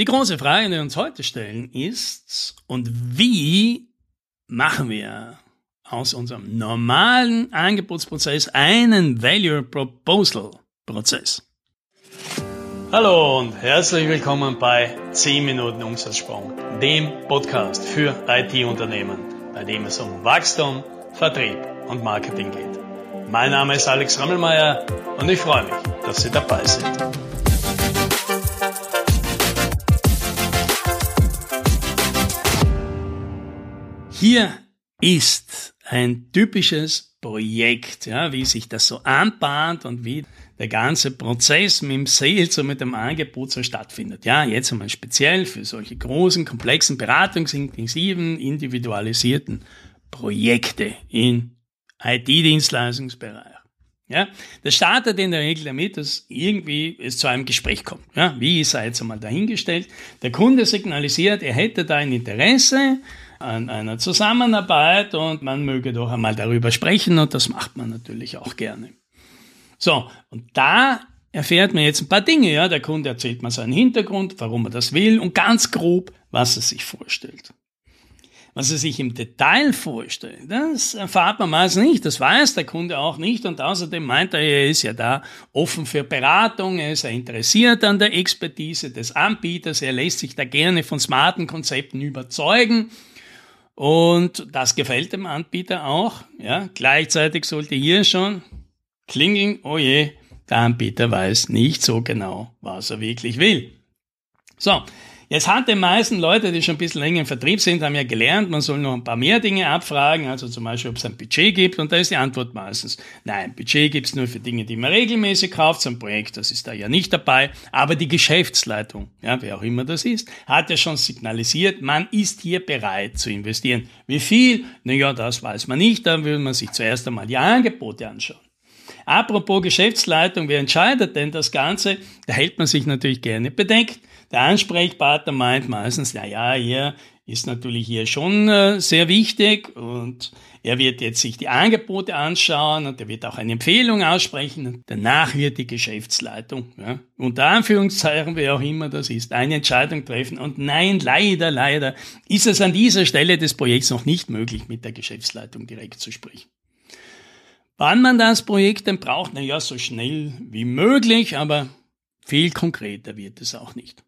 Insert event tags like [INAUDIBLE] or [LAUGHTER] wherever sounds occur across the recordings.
Die große Frage, die wir uns heute stellen, ist, und wie machen wir aus unserem normalen Angebotsprozess einen Value Proposal Prozess? Hallo und herzlich willkommen bei 10 Minuten Umsatzsprung, dem Podcast für IT-Unternehmen, bei dem es um Wachstum, Vertrieb und Marketing geht. Mein Name ist Alex Rammelmeier und ich freue mich, dass Sie dabei sind. Hier ist ein typisches Projekt, ja, wie sich das so anbahnt und wie der ganze Prozess mit dem Sales und mit dem Angebot so stattfindet. Ja, jetzt einmal speziell für solche großen, komplexen, beratungsintensiven, individualisierten Projekte in IT-Dienstleistungsbereich. Ja, das startet in der Regel damit, dass irgendwie es zu einem Gespräch kommt. Ja, wie sei jetzt einmal dahingestellt? Der Kunde signalisiert, er hätte da ein Interesse an einer Zusammenarbeit und man möge doch einmal darüber sprechen und das macht man natürlich auch gerne. So, und da erfährt man jetzt ein paar Dinge. Ja, der Kunde erzählt mal seinen Hintergrund, warum er das will und ganz grob, was er sich vorstellt. Was er sich im Detail vorstellt, das erfahrt man meist nicht, das weiß der Kunde auch nicht und außerdem meint er, er ist ja da offen für Beratung, er ist ja interessiert an der Expertise des Anbieters, er lässt sich da gerne von smarten Konzepten überzeugen und das gefällt dem Anbieter auch. Ja, gleichzeitig sollte hier schon klingeln, oh je, der Anbieter weiß nicht so genau, was er wirklich will. So, Jetzt hat die meisten Leute, die schon ein bisschen länger im Vertrieb sind, haben ja gelernt, man soll noch ein paar mehr Dinge abfragen, also zum Beispiel, ob es ein Budget gibt, und da ist die Antwort meistens, nein, Budget gibt es nur für Dinge, die man regelmäßig kauft, so ein Projekt, das ist da ja nicht dabei, aber die Geschäftsleitung, ja, wer auch immer das ist, hat ja schon signalisiert, man ist hier bereit zu investieren. Wie viel? Naja, das weiß man nicht, da will man sich zuerst einmal die Angebote anschauen. Apropos Geschäftsleitung, wer entscheidet denn das Ganze? Da hält man sich natürlich gerne bedeckt. Der Ansprechpartner meint meistens, na ja, hier ist natürlich hier schon äh, sehr wichtig und er wird jetzt sich die Angebote anschauen und er wird auch eine Empfehlung aussprechen. Danach wird die Geschäftsleitung, ja, unter Anführungszeichen, wie auch immer das ist, eine Entscheidung treffen. Und nein, leider, leider ist es an dieser Stelle des Projekts noch nicht möglich, mit der Geschäftsleitung direkt zu sprechen. Wann man das Projekt denn braucht, na ja, so schnell wie möglich, aber viel konkreter wird es auch nicht.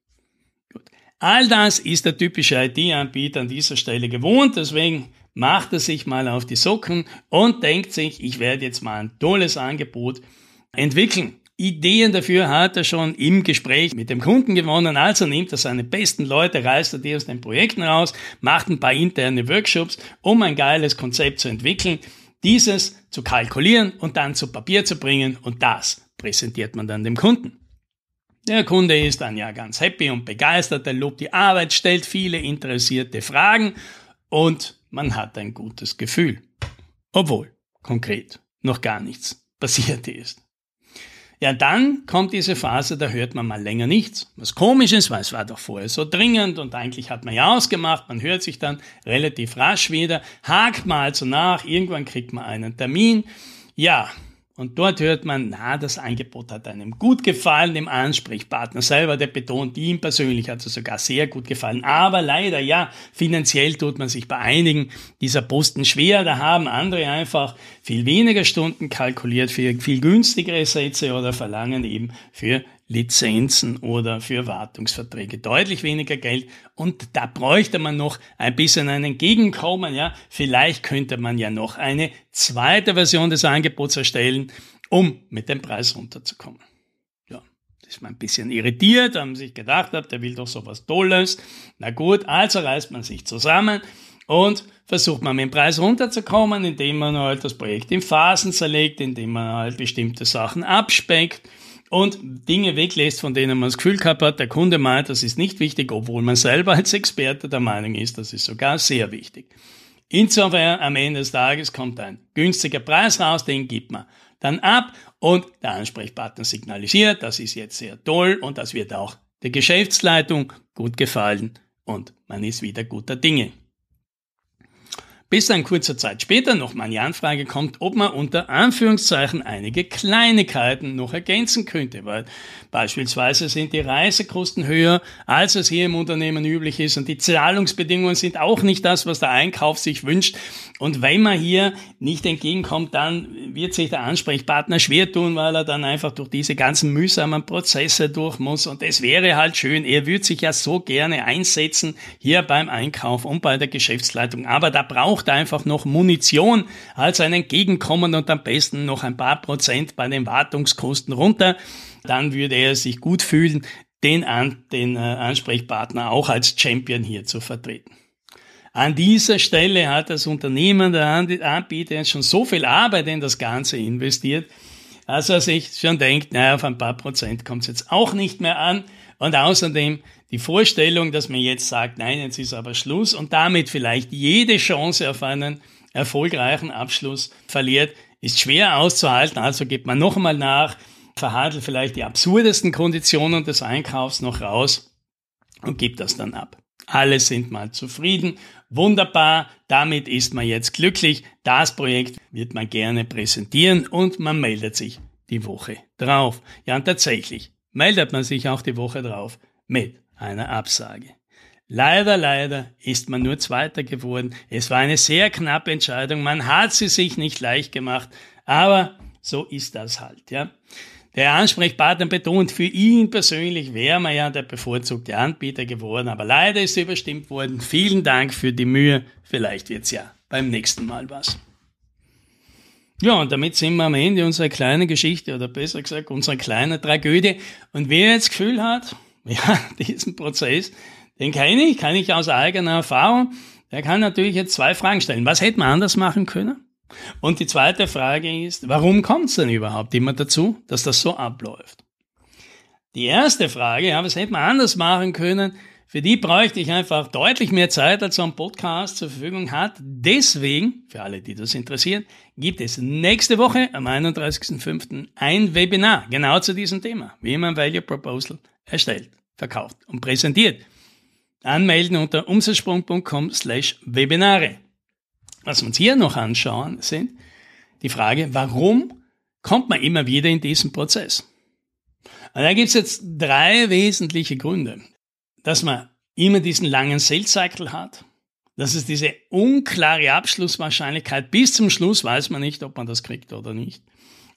All das ist der typische IT-Anbieter an dieser Stelle gewohnt, deswegen macht er sich mal auf die Socken und denkt sich, ich werde jetzt mal ein tolles Angebot entwickeln. Ideen dafür hat er schon im Gespräch mit dem Kunden gewonnen, also nimmt er seine besten Leute, reißt er die aus den Projekten raus, macht ein paar interne Workshops, um ein geiles Konzept zu entwickeln, dieses zu kalkulieren und dann zu Papier zu bringen und das präsentiert man dann dem Kunden. Der Kunde ist dann ja ganz happy und begeistert, er lobt die Arbeit, stellt viele interessierte Fragen und man hat ein gutes Gefühl. Obwohl konkret noch gar nichts [LAUGHS] passiert ist. Ja, dann kommt diese Phase, da hört man mal länger nichts. Was komisch ist, weil es war doch vorher so dringend und eigentlich hat man ja ausgemacht, man hört sich dann relativ rasch wieder, hakt mal also nach, irgendwann kriegt man einen Termin. Ja, und dort hört man, na, das Angebot hat einem gut gefallen, dem Ansprechpartner selber, der betont, ihm persönlich hat es sogar sehr gut gefallen. Aber leider, ja, finanziell tut man sich bei einigen dieser Posten schwer. Da haben andere einfach viel weniger Stunden kalkuliert für viel günstigere Sätze oder verlangen eben für Lizenzen oder für Wartungsverträge deutlich weniger Geld und da bräuchte man noch ein bisschen ein Entgegenkommen, ja. Vielleicht könnte man ja noch eine zweite Version des Angebots erstellen, um mit dem Preis runterzukommen. Ja, das ist man ein bisschen irritiert, haben sich gedacht, der will doch so was Tolles. Na gut, also reißt man sich zusammen und versucht man mit dem Preis runterzukommen, indem man halt das Projekt in Phasen zerlegt, indem man halt bestimmte Sachen abspeckt und Dinge weglässt, von denen man das Gefühl gehabt hat, der Kunde meint, das ist nicht wichtig, obwohl man selber als Experte der Meinung ist, das ist sogar sehr wichtig. Insofern am Ende des Tages kommt ein günstiger Preis raus, den gibt man dann ab und der Ansprechpartner signalisiert, das ist jetzt sehr toll und das wird auch der Geschäftsleitung gut gefallen und man ist wieder guter Dinge. Bis dann kurzer Zeit später nochmal die Anfrage kommt, ob man unter Anführungszeichen einige Kleinigkeiten noch ergänzen könnte, weil beispielsweise sind die Reisekosten höher, als es hier im Unternehmen üblich ist und die Zahlungsbedingungen sind auch nicht das, was der Einkauf sich wünscht. Und wenn man hier nicht entgegenkommt, dann wird sich der Ansprechpartner schwer tun, weil er dann einfach durch diese ganzen mühsamen Prozesse durch muss. Und es wäre halt schön, er würde sich ja so gerne einsetzen hier beim Einkauf und bei der Geschäftsleitung. Aber da braucht braucht einfach noch Munition als ein Entgegenkommen und am besten noch ein paar Prozent bei den Wartungskosten runter. Dann würde er sich gut fühlen, den, an, den äh, Ansprechpartner auch als Champion hier zu vertreten. An dieser Stelle hat das Unternehmen, der Anbieter, schon so viel Arbeit in das Ganze investiert, dass er sich schon denkt, naja, auf ein paar Prozent kommt es jetzt auch nicht mehr an. Und außerdem die Vorstellung, dass man jetzt sagt, nein, jetzt ist aber Schluss und damit vielleicht jede Chance auf einen erfolgreichen Abschluss verliert, ist schwer auszuhalten. Also geht man noch einmal nach, verhandelt vielleicht die absurdesten Konditionen des Einkaufs noch raus und gibt das dann ab. Alle sind mal zufrieden. Wunderbar, damit ist man jetzt glücklich. Das Projekt wird man gerne präsentieren und man meldet sich die Woche drauf. Ja, und tatsächlich meldet man sich auch die Woche drauf mit einer Absage. Leider, leider ist man nur Zweiter geworden. Es war eine sehr knappe Entscheidung. Man hat sie sich nicht leicht gemacht. Aber so ist das halt, ja. Der Ansprechpartner betont, für ihn persönlich wäre man ja der bevorzugte Anbieter geworden, aber leider ist er überstimmt worden. Vielen Dank für die Mühe. Vielleicht wird's ja beim nächsten Mal was. Ja, und damit sind wir am Ende unserer kleinen Geschichte, oder besser gesagt, unserer kleinen Tragödie. Und wer jetzt Gefühl hat, [LAUGHS] ja, diesen Prozess, den kenne ich, kann ich aus eigener Erfahrung. Der kann natürlich jetzt zwei Fragen stellen. Was hätte man anders machen können? Und die zweite Frage ist, warum kommt es denn überhaupt immer dazu, dass das so abläuft? Die erste Frage, ja, was hätte man anders machen können? Für die bräuchte ich einfach deutlich mehr Zeit, als so ein Podcast zur Verfügung hat. Deswegen, für alle, die das interessieren, gibt es nächste Woche am 31.05. ein Webinar genau zu diesem Thema, wie man Value Proposal erstellt, verkauft und präsentiert. Anmelden unter umsatzsprung.com slash Webinare. Was wir uns hier noch anschauen, sind die Frage, warum kommt man immer wieder in diesen Prozess? Und da gibt es jetzt drei wesentliche Gründe. Dass man immer diesen langen Sales Cycle hat, dass es diese unklare Abschlusswahrscheinlichkeit bis zum Schluss weiß man nicht, ob man das kriegt oder nicht.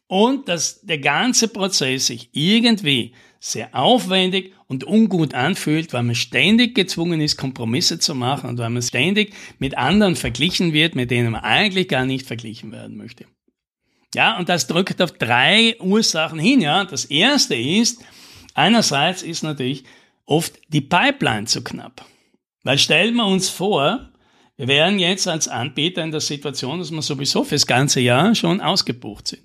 Und dass der ganze Prozess sich irgendwie sehr aufwendig und ungut anfühlt, weil man ständig gezwungen ist, Kompromisse zu machen und weil man ständig mit anderen verglichen wird, mit denen man eigentlich gar nicht verglichen werden möchte. Ja, und das drückt auf drei Ursachen hin. Ja, das erste ist, einerseits ist natürlich oft die Pipeline zu knapp. Weil stellen wir uns vor, wir wären jetzt als Anbieter in der Situation, dass wir sowieso fürs ganze Jahr schon ausgebucht sind.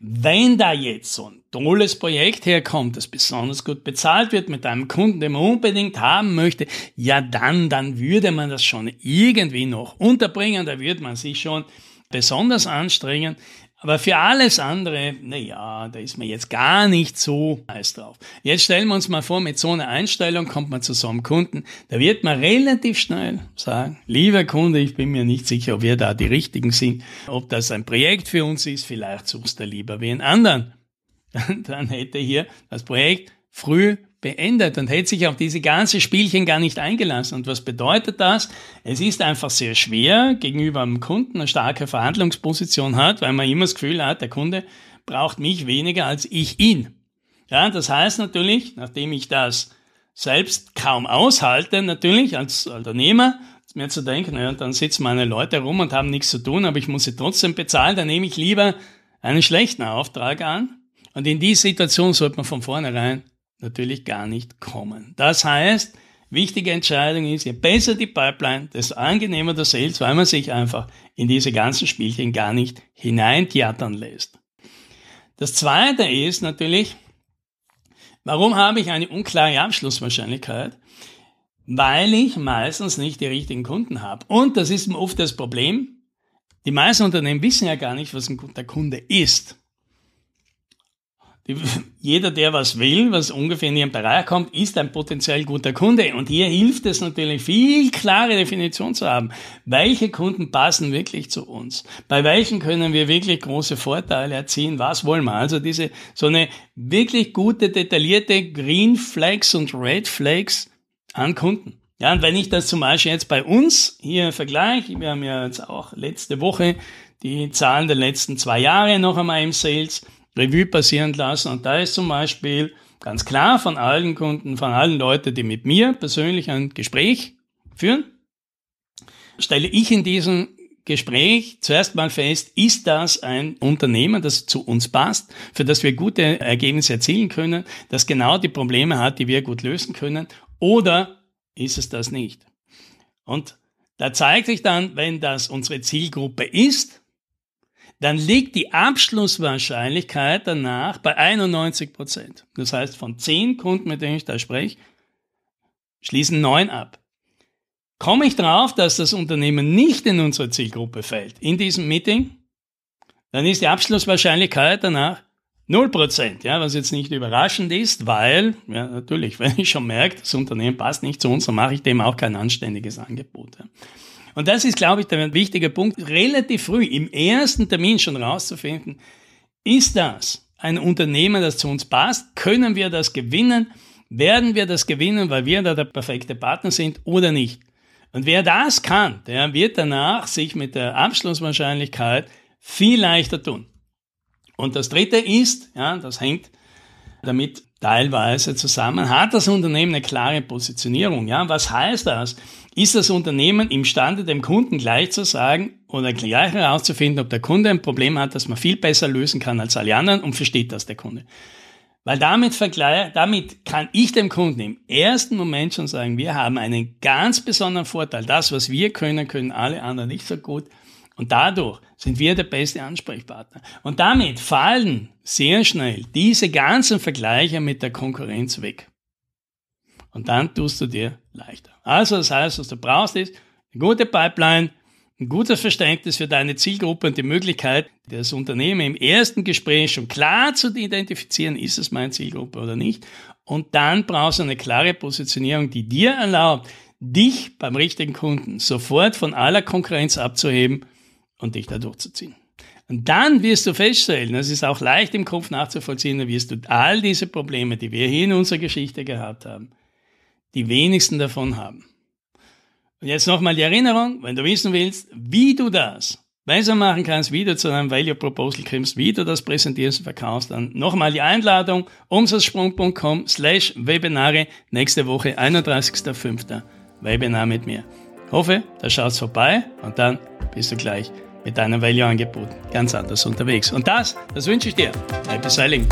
Wenn da jetzt so ein tolles Projekt herkommt, das besonders gut bezahlt wird mit einem Kunden, den man unbedingt haben möchte, ja dann, dann würde man das schon irgendwie noch unterbringen, da würde man sich schon besonders anstrengen. Aber für alles andere, na ja, da ist man jetzt gar nicht so heiß drauf. Jetzt stellen wir uns mal vor, mit so einer Einstellung kommt man zu so einem Kunden, da wird man relativ schnell sagen, lieber Kunde, ich bin mir nicht sicher, ob wir da die Richtigen sind, ob das ein Projekt für uns ist, vielleicht suchst du lieber wie einen anderen. [LAUGHS] Dann hätte hier das Projekt früh beendet und hätte sich auf diese ganze Spielchen gar nicht eingelassen. Und was bedeutet das? Es ist einfach sehr schwer, gegenüber einem Kunden eine starke Verhandlungsposition hat, weil man immer das Gefühl hat, der Kunde braucht mich weniger als ich ihn. Ja, das heißt natürlich, nachdem ich das selbst kaum aushalte, natürlich als Unternehmer, mir zu denken, ja, dann sitzen meine Leute rum und haben nichts zu tun, aber ich muss sie trotzdem bezahlen, dann nehme ich lieber einen schlechten Auftrag an. Und in die Situation sollte man von vornherein natürlich gar nicht kommen. Das heißt, wichtige Entscheidung ist, je besser die Pipeline, desto angenehmer der Sales, weil man sich einfach in diese ganzen Spielchen gar nicht hineintheatern lässt. Das zweite ist natürlich, warum habe ich eine unklare Abschlusswahrscheinlichkeit? Weil ich meistens nicht die richtigen Kunden habe. Und das ist oft das Problem. Die meisten Unternehmen wissen ja gar nicht, was ein guter Kunde ist. [LAUGHS] jeder, der was will, was ungefähr in ihren Bereich kommt, ist ein potenziell guter Kunde. Und hier hilft es natürlich, viel klare Definition zu haben. Welche Kunden passen wirklich zu uns? Bei welchen können wir wirklich große Vorteile erzielen? Was wollen wir? Also diese, so eine wirklich gute, detaillierte Green Flags und Red Flags an Kunden. Ja, und wenn ich das zum Beispiel jetzt bei uns hier vergleiche, wir haben ja jetzt auch letzte Woche die Zahlen der letzten zwei Jahre noch einmal im Sales Revue passieren lassen. Und da ist zum Beispiel ganz klar von allen Kunden, von allen Leuten, die mit mir persönlich ein Gespräch führen, stelle ich in diesem Gespräch zuerst mal fest, ist das ein Unternehmen, das zu uns passt, für das wir gute Ergebnisse erzielen können, das genau die Probleme hat, die wir gut lösen können, oder ist es das nicht? Und da zeigt sich dann, wenn das unsere Zielgruppe ist, dann liegt die Abschlusswahrscheinlichkeit danach bei 91 Prozent. Das heißt, von zehn Kunden, mit denen ich da spreche, schließen neun ab. Komme ich darauf, dass das Unternehmen nicht in unsere Zielgruppe fällt, in diesem Meeting, dann ist die Abschlusswahrscheinlichkeit danach 0%, ja, was jetzt nicht überraschend ist, weil, ja, natürlich, [LAUGHS] wenn ich schon merke, das Unternehmen passt nicht zu uns, dann mache ich dem auch kein anständiges Angebot. Ja. Und das ist, glaube ich, der wichtige Punkt, relativ früh im ersten Termin schon rauszufinden, ist das ein Unternehmen, das zu uns passt? Können wir das gewinnen? Werden wir das gewinnen, weil wir da der perfekte Partner sind oder nicht? Und wer das kann, der wird danach sich mit der Abschlusswahrscheinlichkeit viel leichter tun. Und das dritte ist, ja, das hängt damit teilweise zusammen, hat das Unternehmen eine klare Positionierung. Ja, was heißt das? Ist das Unternehmen imstande, dem Kunden gleich zu sagen oder gleich herauszufinden, ob der Kunde ein Problem hat, das man viel besser lösen kann als alle anderen und versteht das der Kunde? Weil damit, damit kann ich dem Kunden im ersten Moment schon sagen, wir haben einen ganz besonderen Vorteil. Das, was wir können, können alle anderen nicht so gut. Und dadurch sind wir der beste Ansprechpartner. Und damit fallen sehr schnell diese ganzen Vergleiche mit der Konkurrenz weg. Und dann tust du dir leichter. Also das heißt, was du brauchst ist eine gute Pipeline, ein gutes Verständnis für deine Zielgruppe und die Möglichkeit, das Unternehmen im ersten Gespräch schon klar zu identifizieren, ist es meine Zielgruppe oder nicht. Und dann brauchst du eine klare Positionierung, die dir erlaubt, dich beim richtigen Kunden sofort von aller Konkurrenz abzuheben und dich da durchzuziehen. Und dann wirst du feststellen, das ist auch leicht im Kopf nachzuvollziehen, dann wirst du all diese Probleme, die wir hier in unserer Geschichte gehabt haben, die wenigsten davon haben. Und jetzt nochmal die Erinnerung, wenn du wissen willst, wie du das besser machen kannst, wie du zu einem Value Proposal kommst, wie du das präsentierst und verkaufst, dann nochmal die Einladung, umsatzsprung.com slash Webinare, nächste Woche, 31.05. Webinar mit mir. Hoffe, da schaut's vorbei und dann bist du gleich mit deinem Value-Angebot ganz anders unterwegs. Und das, das wünsche ich dir. Happy Selling!